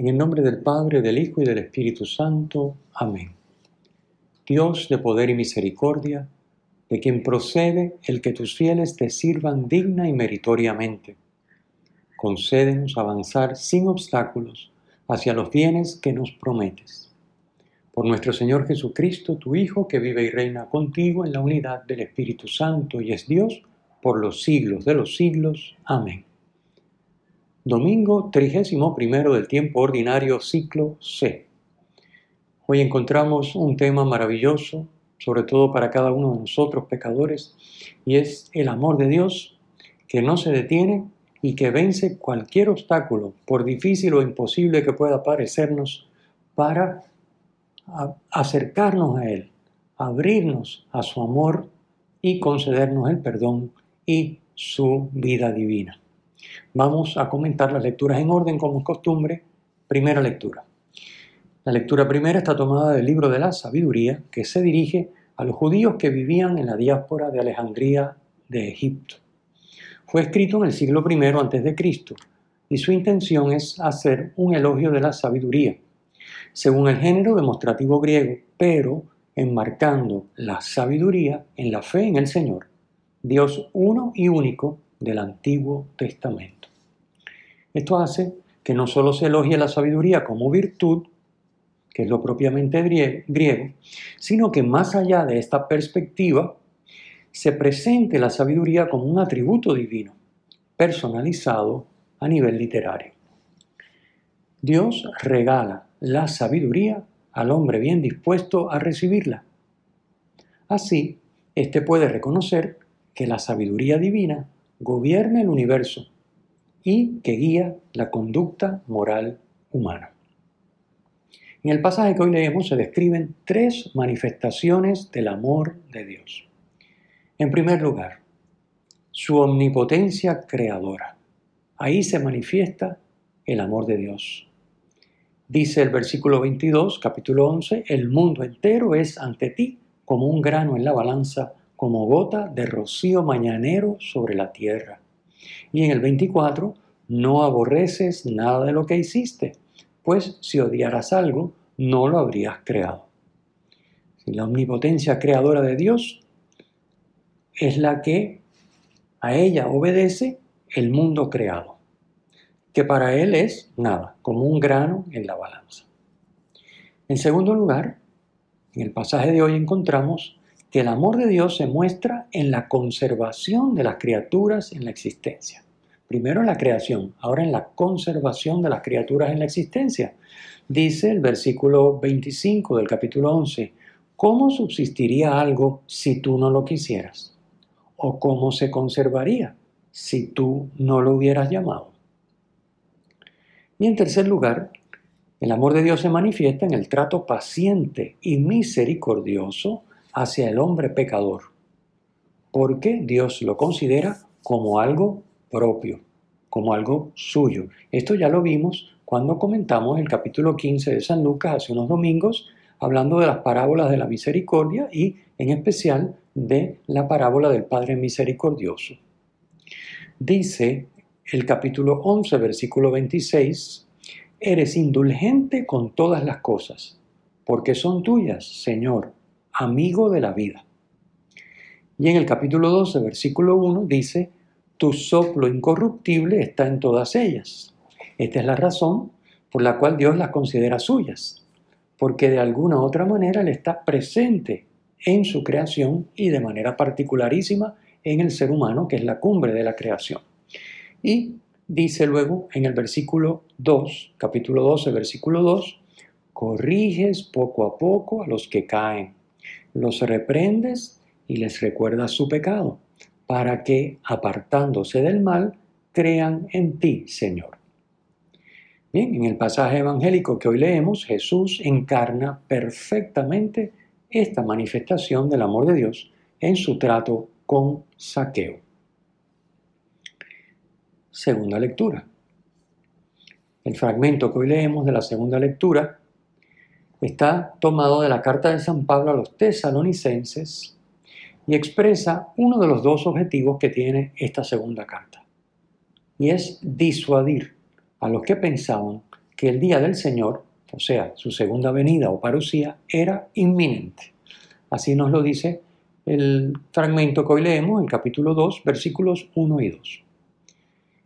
En el nombre del Padre, del Hijo y del Espíritu Santo. Amén. Dios de poder y misericordia, de quien procede el que tus fieles te sirvan digna y meritoriamente. Concédenos avanzar sin obstáculos hacia los bienes que nos prometes. Por nuestro Señor Jesucristo, tu Hijo, que vive y reina contigo en la unidad del Espíritu Santo y es Dios por los siglos de los siglos. Amén. Domingo 31 del tiempo ordinario, ciclo C. Hoy encontramos un tema maravilloso, sobre todo para cada uno de nosotros pecadores, y es el amor de Dios que no se detiene y que vence cualquier obstáculo, por difícil o imposible que pueda parecernos, para acercarnos a Él, abrirnos a su amor y concedernos el perdón y su vida divina. Vamos a comentar las lecturas en orden como es costumbre. Primera lectura. La lectura primera está tomada del libro de la sabiduría que se dirige a los judíos que vivían en la diáspora de Alejandría de Egipto. Fue escrito en el siglo I a.C. y su intención es hacer un elogio de la sabiduría, según el género demostrativo griego, pero enmarcando la sabiduría en la fe en el Señor, Dios uno y único del Antiguo Testamento. Esto hace que no solo se elogie la sabiduría como virtud, que es lo propiamente griego, sino que más allá de esta perspectiva, se presente la sabiduría como un atributo divino, personalizado a nivel literario. Dios regala la sabiduría al hombre bien dispuesto a recibirla. Así, éste puede reconocer que la sabiduría divina gobierna el universo y que guía la conducta moral humana. En el pasaje que hoy leemos se describen tres manifestaciones del amor de Dios. En primer lugar, su omnipotencia creadora. Ahí se manifiesta el amor de Dios. Dice el versículo 22, capítulo 11, el mundo entero es ante ti como un grano en la balanza como gota de rocío mañanero sobre la tierra. Y en el 24, no aborreces nada de lo que hiciste, pues si odiaras algo, no lo habrías creado. La omnipotencia creadora de Dios es la que a ella obedece el mundo creado, que para Él es nada, como un grano en la balanza. En segundo lugar, en el pasaje de hoy encontramos que el amor de Dios se muestra en la conservación de las criaturas en la existencia. Primero en la creación, ahora en la conservación de las criaturas en la existencia. Dice el versículo 25 del capítulo 11, ¿cómo subsistiría algo si tú no lo quisieras? ¿O cómo se conservaría si tú no lo hubieras llamado? Y en tercer lugar, el amor de Dios se manifiesta en el trato paciente y misericordioso hacia el hombre pecador, porque Dios lo considera como algo propio, como algo suyo. Esto ya lo vimos cuando comentamos el capítulo 15 de San Lucas hace unos domingos, hablando de las parábolas de la misericordia y en especial de la parábola del Padre Misericordioso. Dice el capítulo 11, versículo 26, Eres indulgente con todas las cosas, porque son tuyas, Señor, amigo de la vida. Y en el capítulo 12, versículo 1 dice, tu soplo incorruptible está en todas ellas. Esta es la razón por la cual Dios las considera suyas, porque de alguna otra manera Él está presente en su creación y de manera particularísima en el ser humano, que es la cumbre de la creación. Y dice luego en el versículo 2, capítulo 12, versículo 2, corriges poco a poco a los que caen los reprendes y les recuerdas su pecado, para que, apartándose del mal, crean en ti, Señor. Bien, en el pasaje evangélico que hoy leemos, Jesús encarna perfectamente esta manifestación del amor de Dios en su trato con Saqueo. Segunda lectura. El fragmento que hoy leemos de la segunda lectura está tomado de la carta de San Pablo a los tesalonicenses y expresa uno de los dos objetivos que tiene esta segunda carta. Y es disuadir a los que pensaban que el día del Señor, o sea, su segunda venida o parucía, era inminente. Así nos lo dice el fragmento que hoy leemos, el capítulo 2, versículos 1 y 2.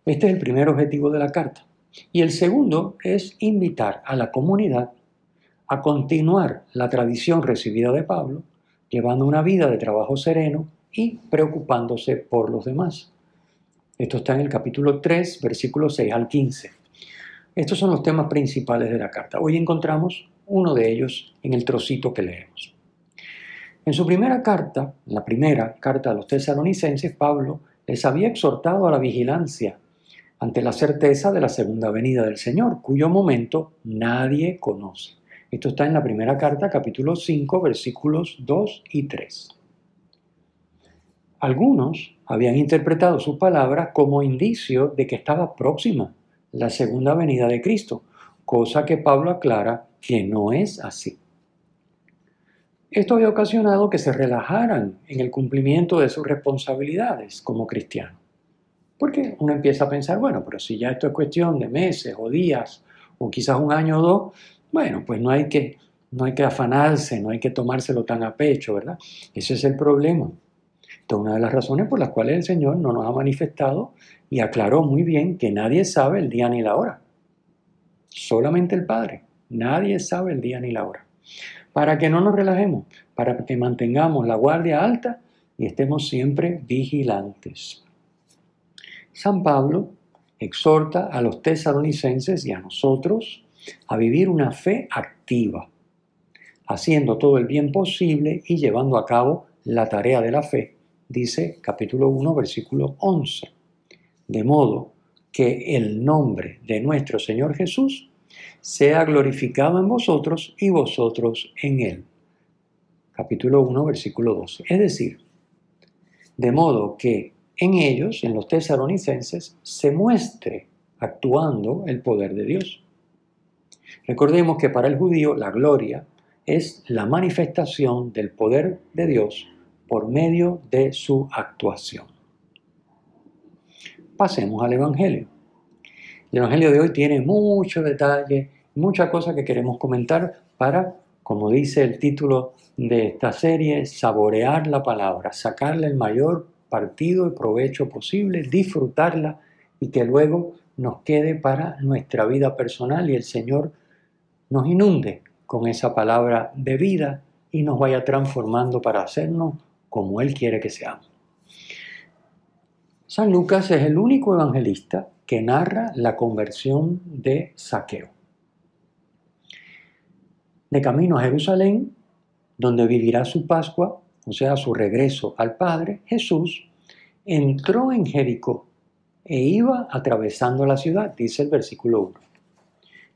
Este es el primer objetivo de la carta. Y el segundo es invitar a la comunidad a continuar la tradición recibida de Pablo, llevando una vida de trabajo sereno y preocupándose por los demás. Esto está en el capítulo 3, versículos 6 al 15. Estos son los temas principales de la carta. Hoy encontramos uno de ellos en el trocito que leemos. En su primera carta, la primera carta a los tesalonicenses, Pablo les había exhortado a la vigilancia ante la certeza de la segunda venida del Señor, cuyo momento nadie conoce. Esto está en la primera carta, capítulo 5, versículos 2 y 3. Algunos habían interpretado sus palabras como indicio de que estaba próxima la segunda venida de Cristo, cosa que Pablo aclara que no es así. Esto había ocasionado que se relajaran en el cumplimiento de sus responsabilidades como cristianos. Porque uno empieza a pensar, bueno, pero si ya esto es cuestión de meses o días o quizás un año o dos, bueno, pues no hay que, no hay que afanarse, no hay que tomárselo tan a pecho, ¿verdad? Ese es el problema. Esta es una de las razones por las cuales el Señor no nos ha manifestado y aclaró muy bien que nadie sabe el día ni la hora. Solamente el Padre. Nadie sabe el día ni la hora. Para que no nos relajemos, para que mantengamos la guardia alta y estemos siempre vigilantes. San Pablo exhorta a los tesalonicenses y a nosotros a vivir una fe activa, haciendo todo el bien posible y llevando a cabo la tarea de la fe, dice capítulo 1, versículo 11. De modo que el nombre de nuestro Señor Jesús sea glorificado en vosotros y vosotros en Él. Capítulo 1, versículo 12. Es decir, de modo que en ellos, en los tesalonicenses, se muestre actuando el poder de Dios. Recordemos que para el judío la gloria es la manifestación del poder de Dios por medio de su actuación. Pasemos al Evangelio. El Evangelio de hoy tiene mucho detalle, muchas cosas que queremos comentar para, como dice el título de esta serie, saborear la palabra, sacarle el mayor partido y provecho posible, disfrutarla y que luego nos quede para nuestra vida personal y el Señor nos inunde con esa palabra de vida y nos vaya transformando para hacernos como Él quiere que seamos. San Lucas es el único evangelista que narra la conversión de Saqueo. De camino a Jerusalén, donde vivirá su Pascua, o sea, su regreso al Padre, Jesús entró en Jericó e iba atravesando la ciudad, dice el versículo 1.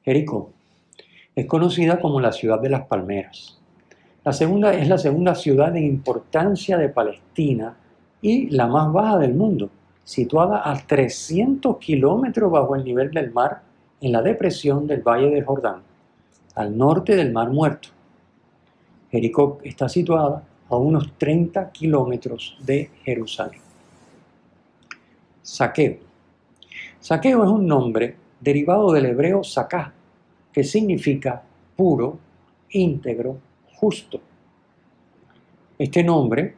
Jericó es conocida como la ciudad de las palmeras. La segunda es la segunda ciudad en importancia de Palestina y la más baja del mundo, situada a 300 kilómetros bajo el nivel del mar en la depresión del Valle del Jordán, al norte del Mar Muerto. Jericó está situada a unos 30 kilómetros de Jerusalén. Saqueo. Saqueo es un nombre derivado del hebreo sacá, que significa puro, íntegro, justo. Este nombre,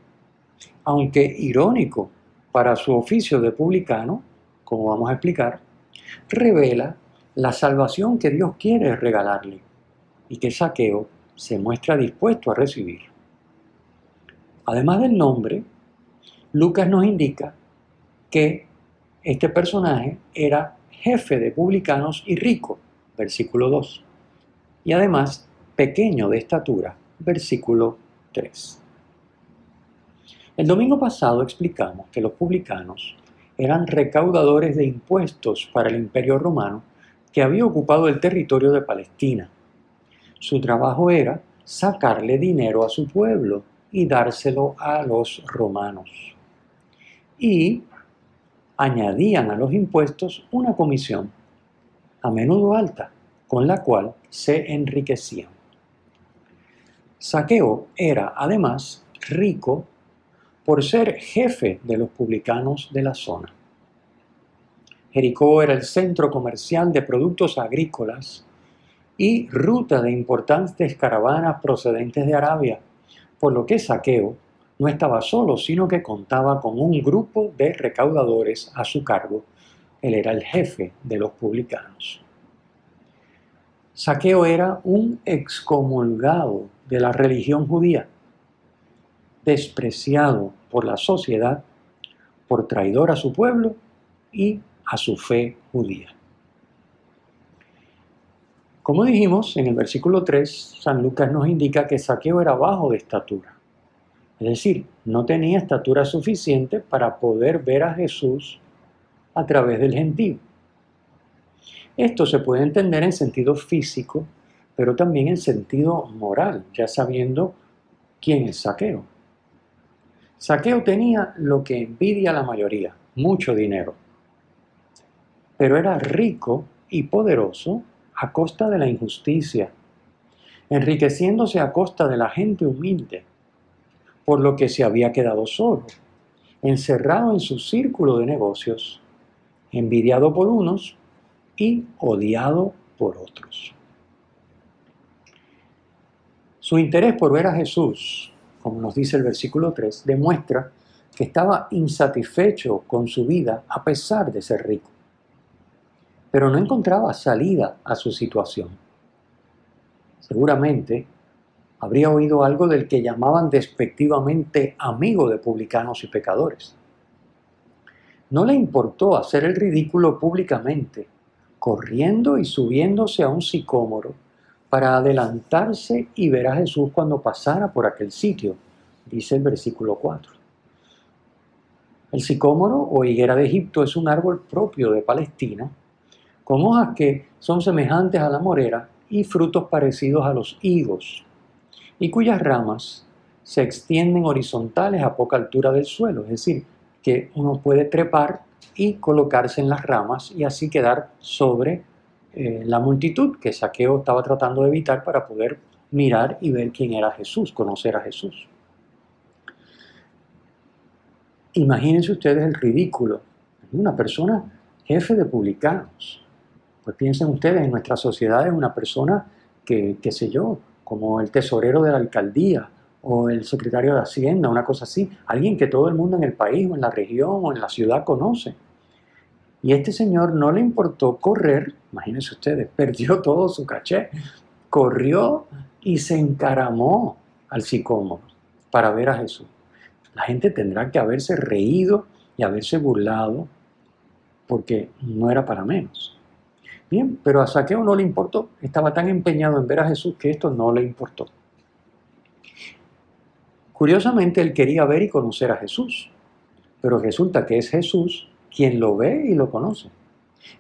aunque irónico para su oficio de publicano, como vamos a explicar, revela la salvación que Dios quiere regalarle y que Saqueo se muestra dispuesto a recibir. Además del nombre, Lucas nos indica que este personaje era jefe de publicanos y rico, versículo 2. Y además, pequeño de estatura, versículo 3. El domingo pasado explicamos que los publicanos eran recaudadores de impuestos para el imperio romano que había ocupado el territorio de Palestina. Su trabajo era sacarle dinero a su pueblo y dárselo a los romanos. Y añadían a los impuestos una comisión, a menudo alta, con la cual se enriquecían. Saqueo era además rico por ser jefe de los publicanos de la zona. Jericó era el centro comercial de productos agrícolas y ruta de importantes caravanas procedentes de Arabia, por lo que Saqueo no estaba solo, sino que contaba con un grupo de recaudadores a su cargo. Él era el jefe de los publicanos. Saqueo era un excomulgado de la religión judía, despreciado por la sociedad, por traidor a su pueblo y a su fe judía. Como dijimos en el versículo 3, San Lucas nos indica que Saqueo era bajo de estatura. Es decir, no tenía estatura suficiente para poder ver a Jesús a través del gentío. Esto se puede entender en sentido físico, pero también en sentido moral, ya sabiendo quién es Saqueo. Saqueo tenía lo que envidia la mayoría, mucho dinero pero era rico y poderoso a costa de la injusticia, enriqueciéndose a costa de la gente humilde, por lo que se había quedado solo, encerrado en su círculo de negocios, envidiado por unos y odiado por otros. Su interés por ver a Jesús, como nos dice el versículo 3, demuestra que estaba insatisfecho con su vida a pesar de ser rico pero no encontraba salida a su situación. Seguramente habría oído algo del que llamaban despectivamente amigo de publicanos y pecadores. No le importó hacer el ridículo públicamente, corriendo y subiéndose a un sicómoro para adelantarse y ver a Jesús cuando pasara por aquel sitio, dice el versículo 4. El sicómoro o higuera de Egipto es un árbol propio de Palestina con hojas que son semejantes a la morera y frutos parecidos a los higos, y cuyas ramas se extienden horizontales a poca altura del suelo, es decir, que uno puede trepar y colocarse en las ramas y así quedar sobre eh, la multitud que Saqueo estaba tratando de evitar para poder mirar y ver quién era Jesús, conocer a Jesús. Imagínense ustedes el ridículo una persona jefe de publicanos, pues piensen ustedes, en nuestra sociedad es una persona que, qué sé yo, como el tesorero de la alcaldía o el secretario de Hacienda, una cosa así, alguien que todo el mundo en el país o en la región o en la ciudad conoce. Y este señor no le importó correr, imagínense ustedes, perdió todo su caché, corrió y se encaramó al sicómoro para ver a Jesús. La gente tendrá que haberse reído y haberse burlado porque no era para menos. Bien, pero a Saqueo no le importó. Estaba tan empeñado en ver a Jesús que esto no le importó. Curiosamente, él quería ver y conocer a Jesús, pero resulta que es Jesús quien lo ve y lo conoce.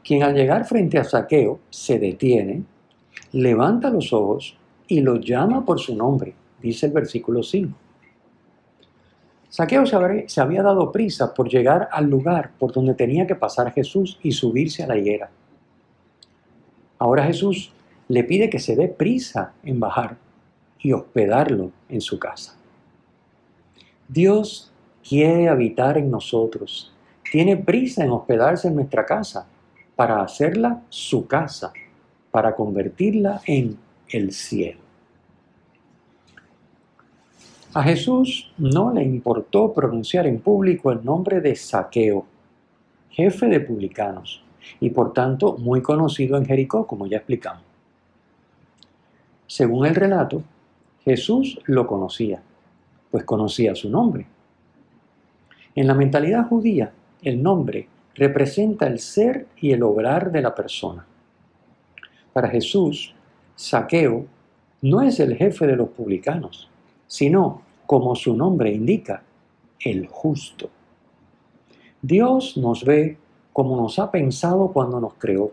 Quien al llegar frente a Saqueo se detiene, levanta los ojos y lo llama por su nombre, dice el versículo 5. Saqueo se había dado prisa por llegar al lugar por donde tenía que pasar Jesús y subirse a la higuera. Ahora Jesús le pide que se dé prisa en bajar y hospedarlo en su casa. Dios quiere habitar en nosotros, tiene prisa en hospedarse en nuestra casa para hacerla su casa, para convertirla en el cielo. A Jesús no le importó pronunciar en público el nombre de Saqueo, jefe de publicanos, y por tanto muy conocido en Jericó, como ya explicamos. Según el relato, Jesús lo conocía, pues conocía su nombre. En la mentalidad judía, el nombre representa el ser y el obrar de la persona. Para Jesús, Saqueo no es el jefe de los publicanos, sino, como su nombre indica, el justo. Dios nos ve como nos ha pensado cuando nos creó.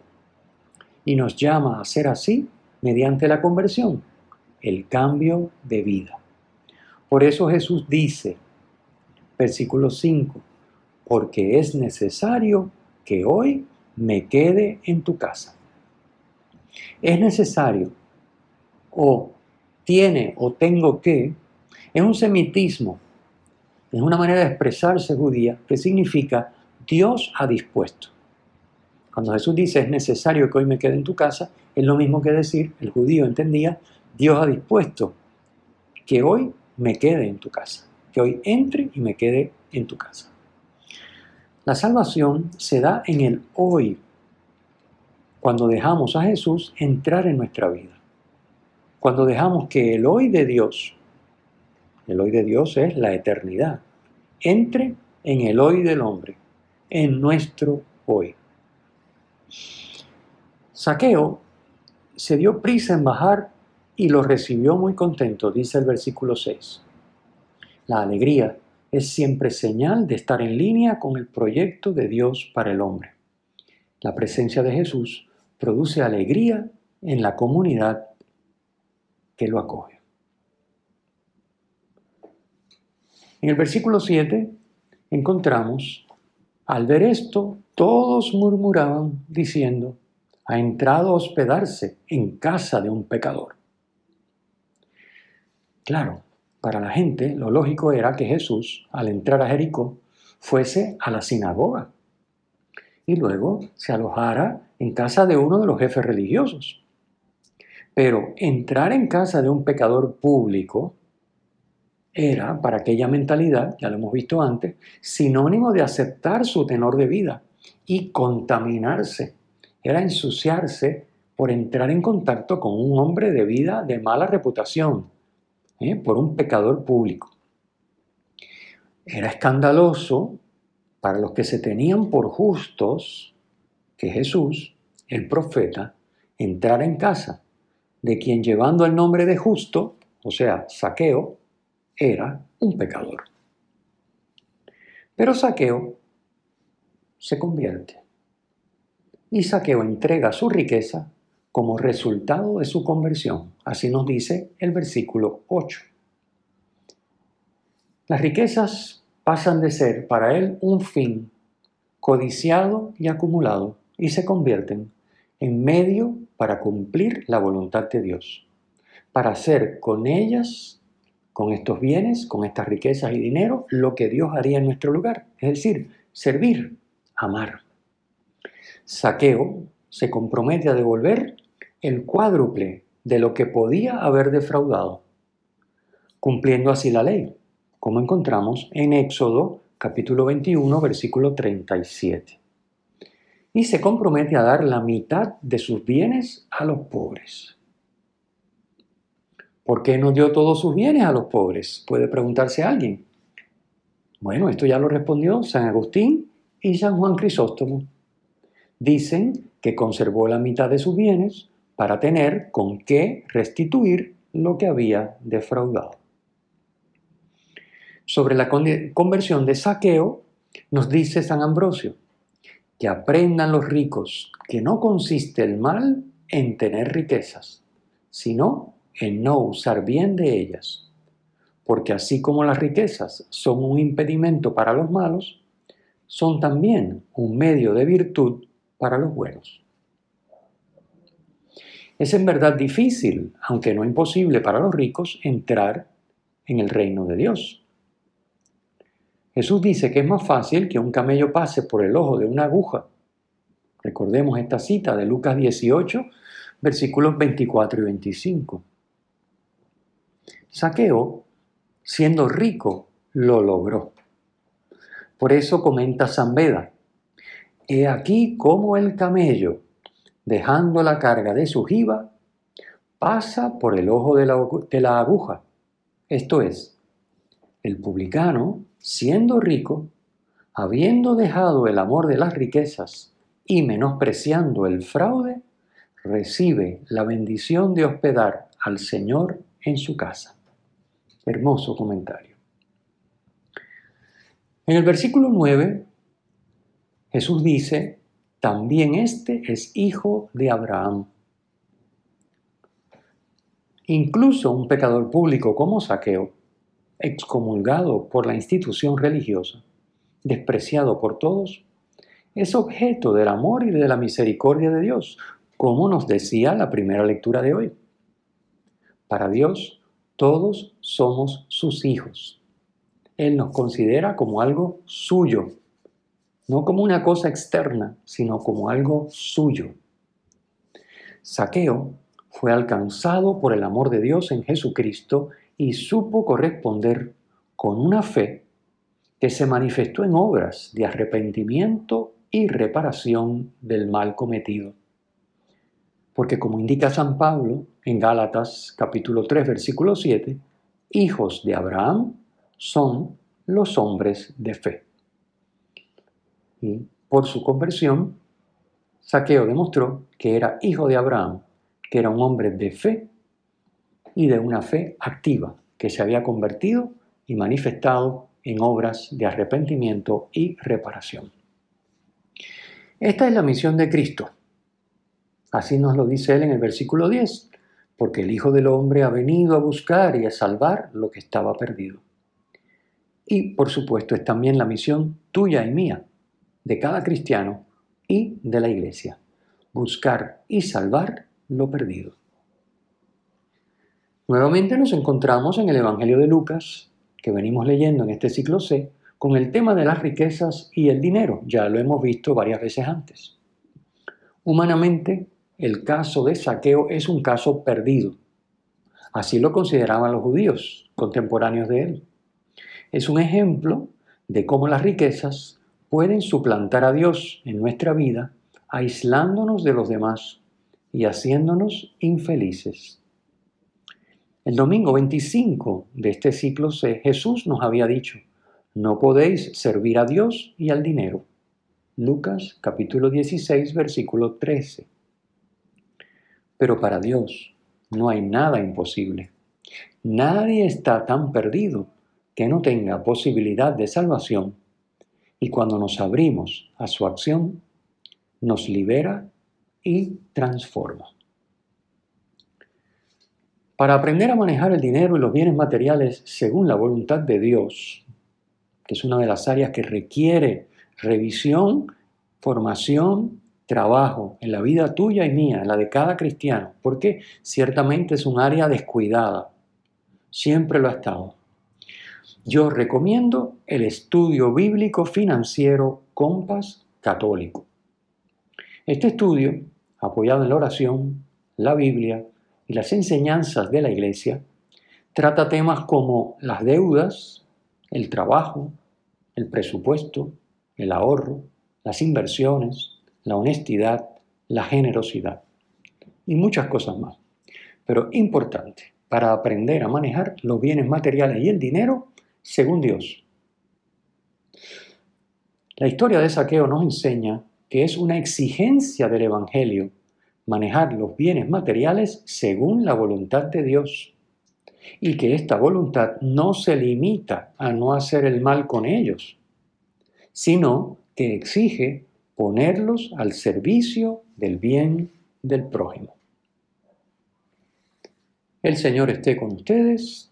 y nos llama a ser así mediante la conversión, el cambio de vida. Por eso Jesús dice, versículo 5, porque es necesario que hoy me quede en tu casa. Es necesario o tiene o tengo que, es un semitismo, es una manera de expresarse judía que significa Dios ha dispuesto. Cuando Jesús dice es necesario que hoy me quede en tu casa, es lo mismo que decir, el judío entendía, Dios ha dispuesto que hoy me quede en tu casa, que hoy entre y me quede en tu casa. La salvación se da en el hoy, cuando dejamos a Jesús entrar en nuestra vida. Cuando dejamos que el hoy de Dios, el hoy de Dios es la eternidad, entre en el hoy del hombre, en nuestro hoy. Saqueo se dio prisa en bajar y lo recibió muy contento, dice el versículo 6. La alegría es siempre señal de estar en línea con el proyecto de Dios para el hombre. La presencia de Jesús produce alegría en la comunidad que lo acoge. En el versículo 7 encontramos, al ver esto, todos murmuraban diciendo, ha entrado a hospedarse en casa de un pecador. Claro, para la gente lo lógico era que Jesús, al entrar a Jericó, fuese a la sinagoga y luego se alojara en casa de uno de los jefes religiosos. Pero entrar en casa de un pecador público era, para aquella mentalidad, ya lo hemos visto antes, sinónimo de aceptar su tenor de vida y contaminarse. Era ensuciarse por entrar en contacto con un hombre de vida de mala reputación, ¿eh? por un pecador público. Era escandaloso para los que se tenían por justos que Jesús, el profeta, entrara en casa de quien llevando el nombre de justo, o sea, saqueo, era un pecador. Pero saqueo se convierte y saqueo entrega su riqueza como resultado de su conversión. Así nos dice el versículo 8. Las riquezas pasan de ser para él un fin codiciado y acumulado y se convierten en medio para cumplir la voluntad de Dios, para hacer con ellas, con estos bienes, con estas riquezas y dinero, lo que Dios haría en nuestro lugar, es decir, servir, amar. Saqueo se compromete a devolver el cuádruple de lo que podía haber defraudado, cumpliendo así la ley, como encontramos en Éxodo capítulo 21, versículo 37. Y se compromete a dar la mitad de sus bienes a los pobres. ¿Por qué no dio todos sus bienes a los pobres? Puede preguntarse alguien. Bueno, esto ya lo respondió San Agustín y San Juan Crisóstomo. Dicen que conservó la mitad de sus bienes para tener con qué restituir lo que había defraudado. Sobre la conversión de saqueo, nos dice San Ambrosio, que aprendan los ricos que no consiste el mal en tener riquezas, sino en no usar bien de ellas, porque así como las riquezas son un impedimento para los malos, son también un medio de virtud para los buenos. Es en verdad difícil, aunque no imposible para los ricos, entrar en el reino de Dios. Jesús dice que es más fácil que un camello pase por el ojo de una aguja. Recordemos esta cita de Lucas 18, versículos 24 y 25. Saqueo, siendo rico, lo logró. Por eso comenta San Beda, he aquí cómo el camello, dejando la carga de su jiba, pasa por el ojo de la, aguja. Esto es, el publicano, siendo rico, habiendo dejado el amor de las riquezas y menospreciando el fraude, recibe la bendición de hospedar al Señor en su casa. Hermoso comentario. En el versículo 9, Jesús dice, también este es hijo de Abraham. Incluso un pecador público como Saqueo, excomulgado por la institución religiosa, despreciado por todos, es objeto del amor y de la misericordia de Dios, como nos decía la primera lectura de hoy. Para Dios, todos somos sus hijos. Él nos considera como algo suyo, no como una cosa externa, sino como algo suyo. Saqueo fue alcanzado por el amor de Dios en Jesucristo y supo corresponder con una fe que se manifestó en obras de arrepentimiento y reparación del mal cometido. Porque como indica San Pablo en Gálatas capítulo 3 versículo 7, hijos de Abraham son los hombres de fe. Y por su conversión, Saqueo demostró que era hijo de Abraham que era un hombre de fe y de una fe activa, que se había convertido y manifestado en obras de arrepentimiento y reparación. Esta es la misión de Cristo. Así nos lo dice él en el versículo 10, porque el Hijo del Hombre ha venido a buscar y a salvar lo que estaba perdido. Y por supuesto es también la misión tuya y mía, de cada cristiano y de la iglesia, buscar y salvar lo perdido. Nuevamente nos encontramos en el Evangelio de Lucas, que venimos leyendo en este ciclo C, con el tema de las riquezas y el dinero. Ya lo hemos visto varias veces antes. Humanamente, el caso de saqueo es un caso perdido. Así lo consideraban los judíos contemporáneos de él. Es un ejemplo de cómo las riquezas pueden suplantar a Dios en nuestra vida, aislándonos de los demás y haciéndonos infelices. El domingo 25 de este ciclo C, Jesús nos había dicho, no podéis servir a Dios y al dinero. Lucas capítulo 16, versículo 13. Pero para Dios no hay nada imposible. Nadie está tan perdido que no tenga posibilidad de salvación y cuando nos abrimos a su acción, nos libera y transforma. Para aprender a manejar el dinero y los bienes materiales según la voluntad de Dios, que es una de las áreas que requiere revisión, formación, trabajo en la vida tuya y mía, en la de cada cristiano, porque ciertamente es un área descuidada, siempre lo ha estado. Yo recomiendo el estudio bíblico financiero Compas Católico. Este estudio apoyado en la oración, la Biblia y las enseñanzas de la Iglesia, trata temas como las deudas, el trabajo, el presupuesto, el ahorro, las inversiones, la honestidad, la generosidad y muchas cosas más. Pero importante para aprender a manejar los bienes materiales y el dinero según Dios. La historia de saqueo nos enseña que es una exigencia del Evangelio manejar los bienes materiales según la voluntad de Dios y que esta voluntad no se limita a no hacer el mal con ellos, sino que exige ponerlos al servicio del bien del prójimo. El Señor esté con ustedes